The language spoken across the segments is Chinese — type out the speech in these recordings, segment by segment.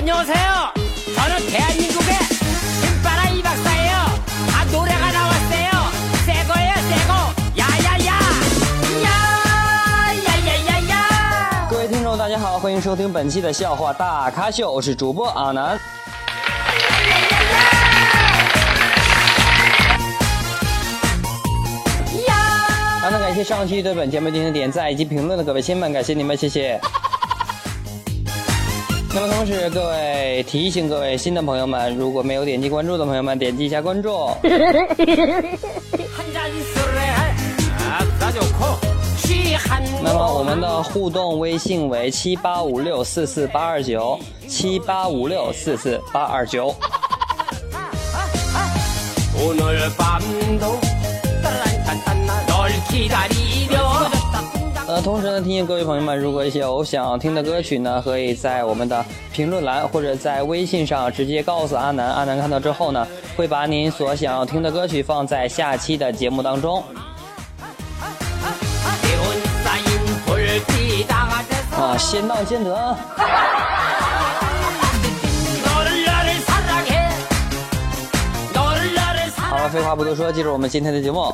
안녕하세요. 저는 대한민국의 신바라 이박사예요. 아 노래가 나왔어요. 새거예요, 새거. 야야야. 야야야야야. 各位听众，大家好，欢迎收听本期的笑话大咖秀，我是主播阿南。好的，感谢上期对本节目进行点赞以及评论的各位亲们，感谢你们，谢谢。 那么同时，各位提醒各位新的朋友们，如果没有点击关注的朋友们，点击一下关注。那么我们的互动微信为七八五六四四八二九七八五六四四八二九。那同时呢，提醒各位朋友们，如果有想听的歌曲呢，可以在我们的评论栏或者在微信上直接告诉阿南，阿南看到之后呢，会把您所想要听的歌曲放在下期的节目当中。啊，先到先得。好了，废话不多说，进入我们今天的节目。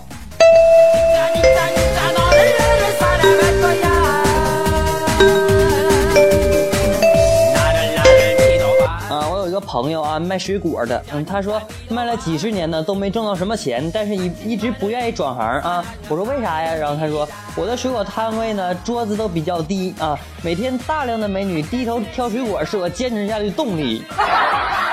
啊，我有一个朋友啊，卖水果的，嗯，他说卖了几十年呢，都没挣到什么钱，但是一一直不愿意转行啊。我说为啥呀？然后他说我的水果摊位呢，桌子都比较低啊，每天大量的美女低头挑水果是我坚持下去的动力。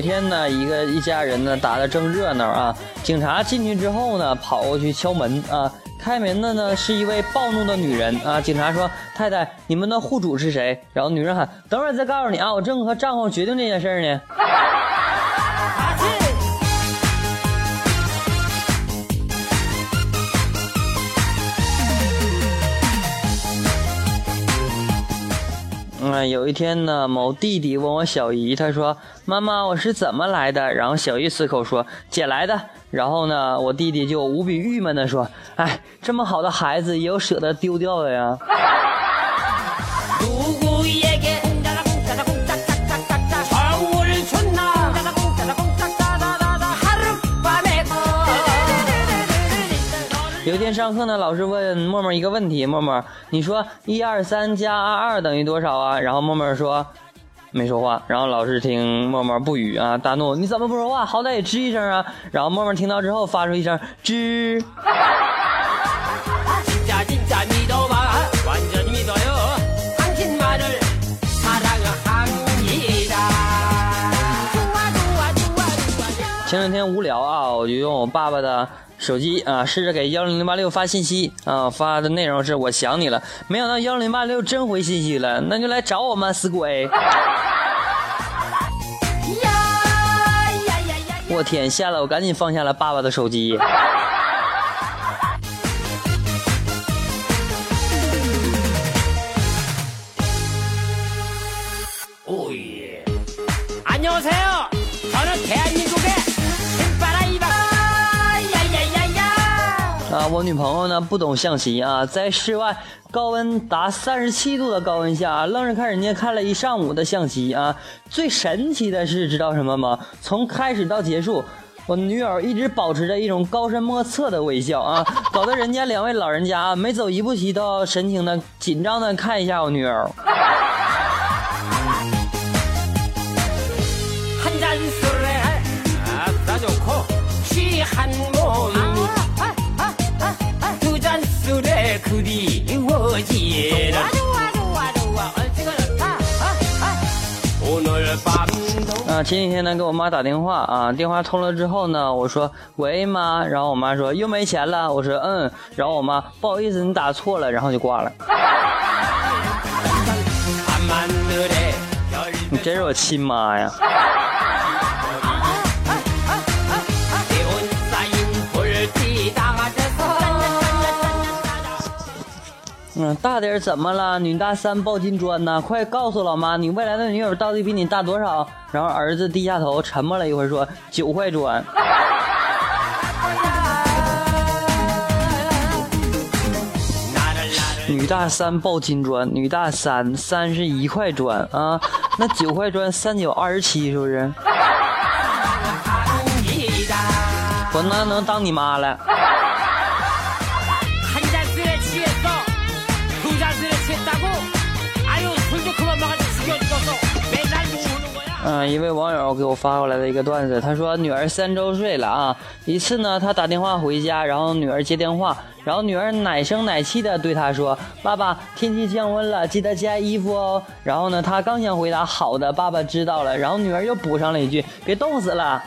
一天呢，一个一家人呢打的正热闹啊，警察进去之后呢，跑过去敲门啊。开门的呢是一位暴怒的女人啊！警察说：“太太，你们的户主是谁？”然后女人喊：“等会儿再告诉你啊，我正和丈夫决定这件事呢。”嗯，有一天呢，某弟弟问我小姨，他说：“妈妈，我是怎么来的？”然后小姨随口说：“捡来的。”然后呢，我弟弟就无比郁闷的说：“哎，这么好的孩子，也有舍得丢掉的呀。有一天上课呢，老师问默默一个问题：“默默，你说一二三加二二等于多少啊？”然后默默说。没说话，然后老师听默默不语啊，大怒：“你怎么不说话？好歹也吱一声啊！”然后默默听到之后发出一声吱。前两天无聊啊，我就用我爸爸的手机啊，试着给幺零零八六发信息啊，发的内容是我想你了。没想到幺零零八六真回信息了，那就来找我嘛，死鬼！我天，吓得我赶紧放下了爸爸的手机。我女朋友呢不懂象棋啊，在室外高温达三十七度的高温下，愣是看人家看了一上午的象棋啊。最神奇的是，知道什么吗？从开始到结束，我女友一直保持着一种高深莫测的微笑啊，搞得人家两位老人家啊，每走一步棋都要神情的紧张的看一下我女友。前几天呢给我妈打电话啊电话通了之后呢我说喂妈然后我妈说又没钱了。我说嗯然后我妈不好意思你打错了然后就挂了。你真是我亲妈呀。嗯，大点儿怎么了？女大三抱金砖呢？快告诉老妈，你未来的女友到底比你大多少？然后儿子低下头，沉默了一会儿，说九块砖。女大三抱金砖，女大三三是一块砖啊，那九块砖三九二十七是不是？我那能当你妈了。嗯，一位网友给我发过来的一个段子，他说女儿三周岁了啊，一次呢，他打电话回家，然后女儿接电话，然后女儿奶声奶气的对他说：“爸爸，天气降温了，记得加衣服哦。”然后呢，他刚想回答“好的，爸爸知道了”，然后女儿又补上了一句：“别冻死了。”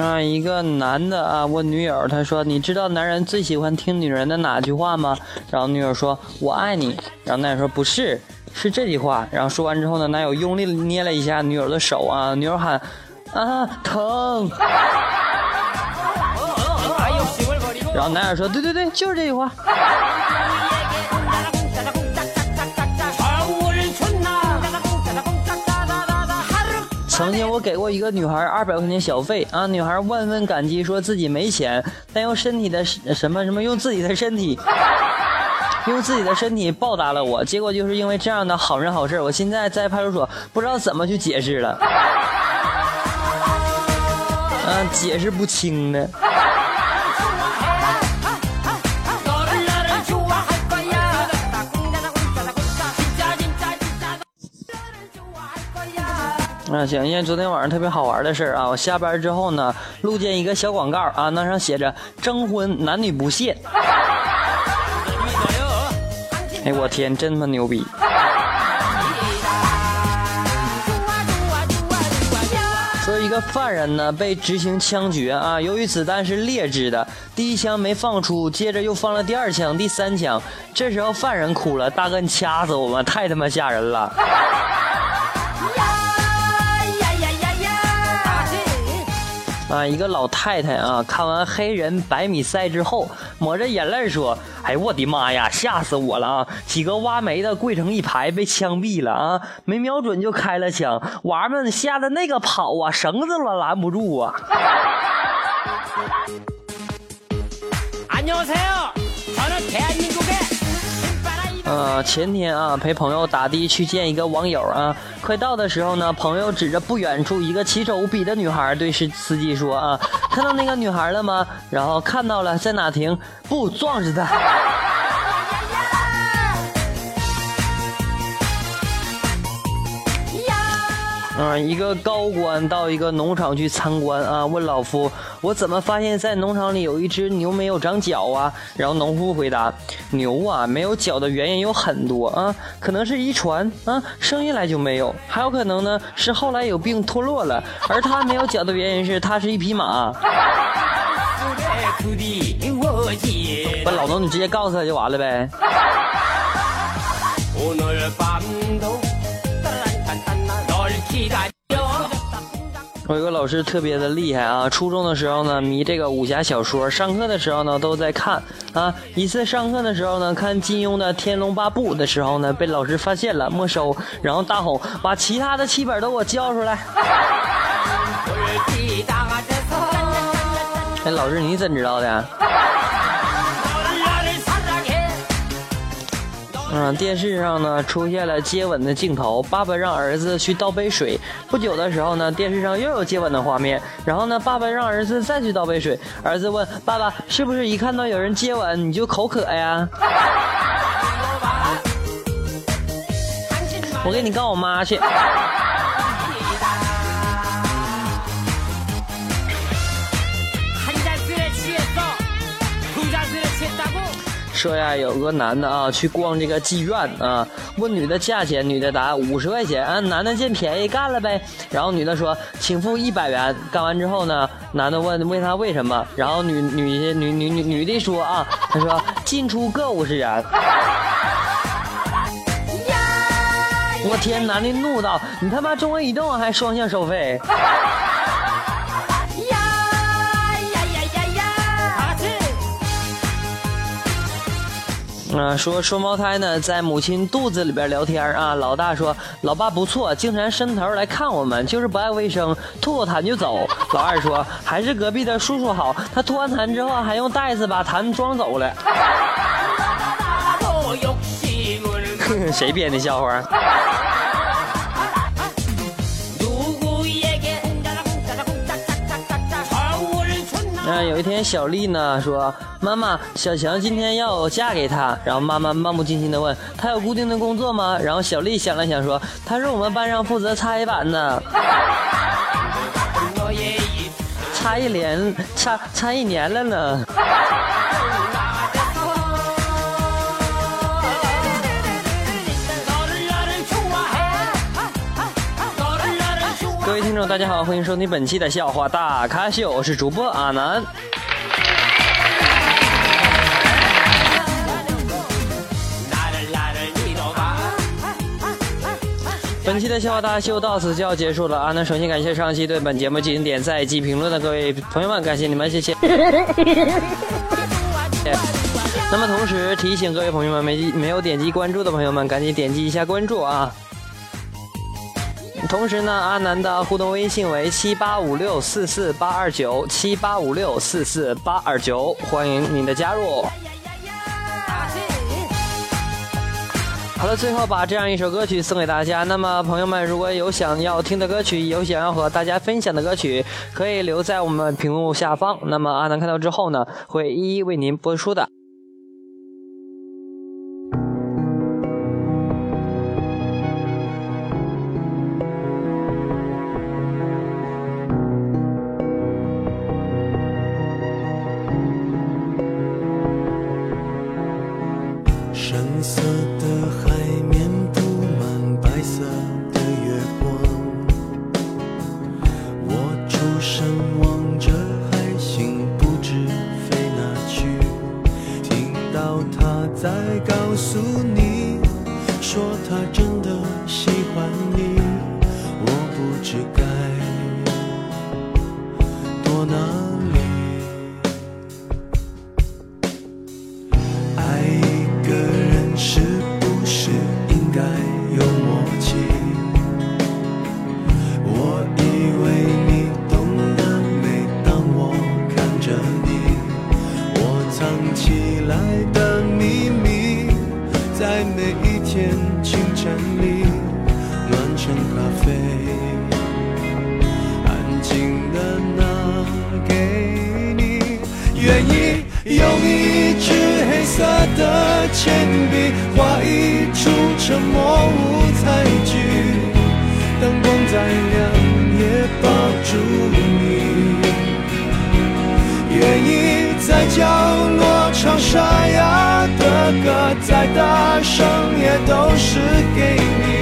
啊一个男的啊问女友他说你知道男人最喜欢听女人的哪句话吗？然后女友说我爱你。然后男友说不是。是这句话。然后说完之后呢男友用力捏了一下女友的手啊女友喊啊疼。然后男友说对对对就是这句话。曾经我给过一个女孩二百块钱小费啊，女孩万分感激，说自己没钱，但用身体的什么什么用自己的身体。用自己的身体报答了我，结果就是因为这样的好人好事，我现在在派出所不知道怎么去解释了，啊，解释不清呢。那行，因为昨天晚上特别好玩的事儿啊，我下班之后呢，路见一个小广告啊，那上写着征婚，男女不限。哎，我天，真他妈牛逼！说一个犯人呢被执行枪决啊，由于子弹是劣质的，第一枪没放出，接着又放了第二枪、第三枪，这时候犯人哭了：“大哥，你掐死我吧，太他妈吓人了。”啊，一个老太太啊，看完黑人百米赛之后，抹着眼泪说：“哎，我的妈呀，吓死我了啊！几个挖煤的跪成一排，被枪毙了啊！没瞄准就开了枪，娃们吓得那个跑啊，绳子都拦不住啊！” 안녕하세요 呃，前天啊，陪朋友打的去见一个网友啊，快到的时候呢，朋友指着不远处一个奇丑无比的女孩对司司机说啊，看到那个女孩了吗？然后看到了，在哪停？不，撞死她。嗯，一个高官到一个农场去参观啊，问老夫，我怎么发现在农场里有一只牛没有长脚啊？然后农夫回答，牛啊，没有脚的原因有很多啊，可能是遗传啊，生下来就没有，还有可能呢是后来有病脱落了，而他没有脚的原因是他是一匹马。不老农，你直接告诉他就完了呗。我有个老师特别的厉害啊初中的时候呢迷这个武侠小说上课的时候呢都在看啊一次上课的时候呢看金庸的天龙八部的时候呢被老师发现了没收。然后大吼把其他的七本都给我交出来。哎老师你怎知道的嗯，电视上呢出现了接吻的镜头，爸爸让儿子去倒杯水。不久的时候呢，电视上又有接吻的画面，然后呢，爸爸让儿子再去倒杯水。儿子问爸爸：“是不是一看到有人接吻你就口渴呀？” 我给你告我妈去。说呀，有个男的啊，去逛这个妓院啊，问女的价钱，女的答五十块钱啊，男的见便宜干了呗。然后女的说，请付一百元。干完之后呢，男的问问他为什么，然后女女女女女女的说啊，她说进出各五十元。我天！男的怒道：“你他妈中国移动还双向收费？”啊，说双胞胎呢，在母亲肚子里边聊天啊。老大说：“老爸不错，经常伸头来看我们，就是不爱卫生，吐口痰就走。”老二说：“还是隔壁的叔叔好，他吐完痰之后还用袋子把痰装走了。”谁编的笑话？啊，有一天小丽呢说：“妈妈，小强今天要我嫁给他。”然后妈妈漫不经心的问：“他有固定的工作吗？”然后小丽想了想说：“他是我们班上负责擦黑板的，擦一年，擦擦一年了呢。”各位听众，大家好，欢迎收听本期的笑话大咖秀，我是主播阿南。本期的笑话大秀到此就要结束了啊！那首先感谢上期对本节目进行点赞及评论的各位朋友们，感谢你们，谢谢。那么同时提醒各位朋友们，没没有点击关注的朋友们，赶紧点击一下关注啊！同时呢，阿南的互动微信为七八五六四四八二九七八五六四四八二九，欢迎您的加入。好了，最后把这样一首歌曲送给大家。那么，朋友们如果有想要听的歌曲，有想要和大家分享的歌曲，可以留在我们屏幕下方。那么，阿南看到之后呢，会一一为您播出的。是该多难愿意用一支黑色的铅笔画一出沉默舞台剧，灯光再亮也抱住你。愿意在角落唱沙哑的歌，再大声也都是给你。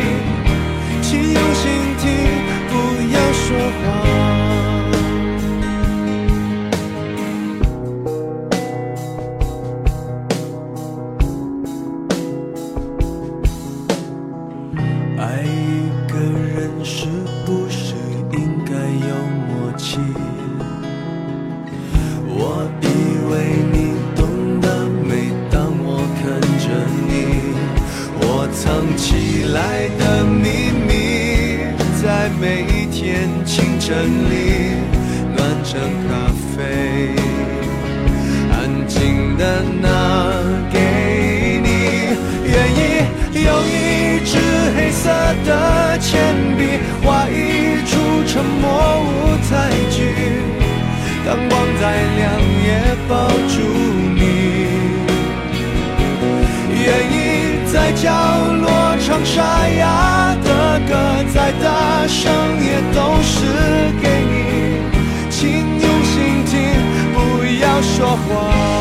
的拿给你愿意用一支黑色的铅笔。画一出沉默舞台剧灯光再亮也抱住你。愿意在角落唱沙哑的歌再大声也都是给你。请用心听不要说话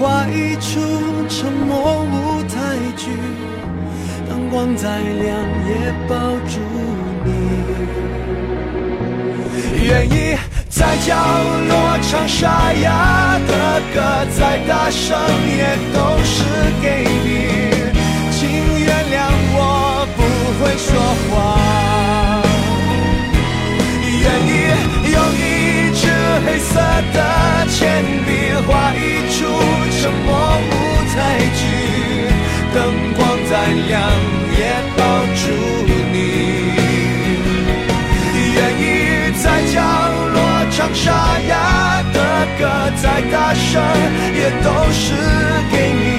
画一出沉默舞台剧，灯光再亮也抱住你。愿意在角落唱沙哑的歌，再大声也都是给你。请原谅我不会说话。愿意沙哑的歌，再大声也都是给你。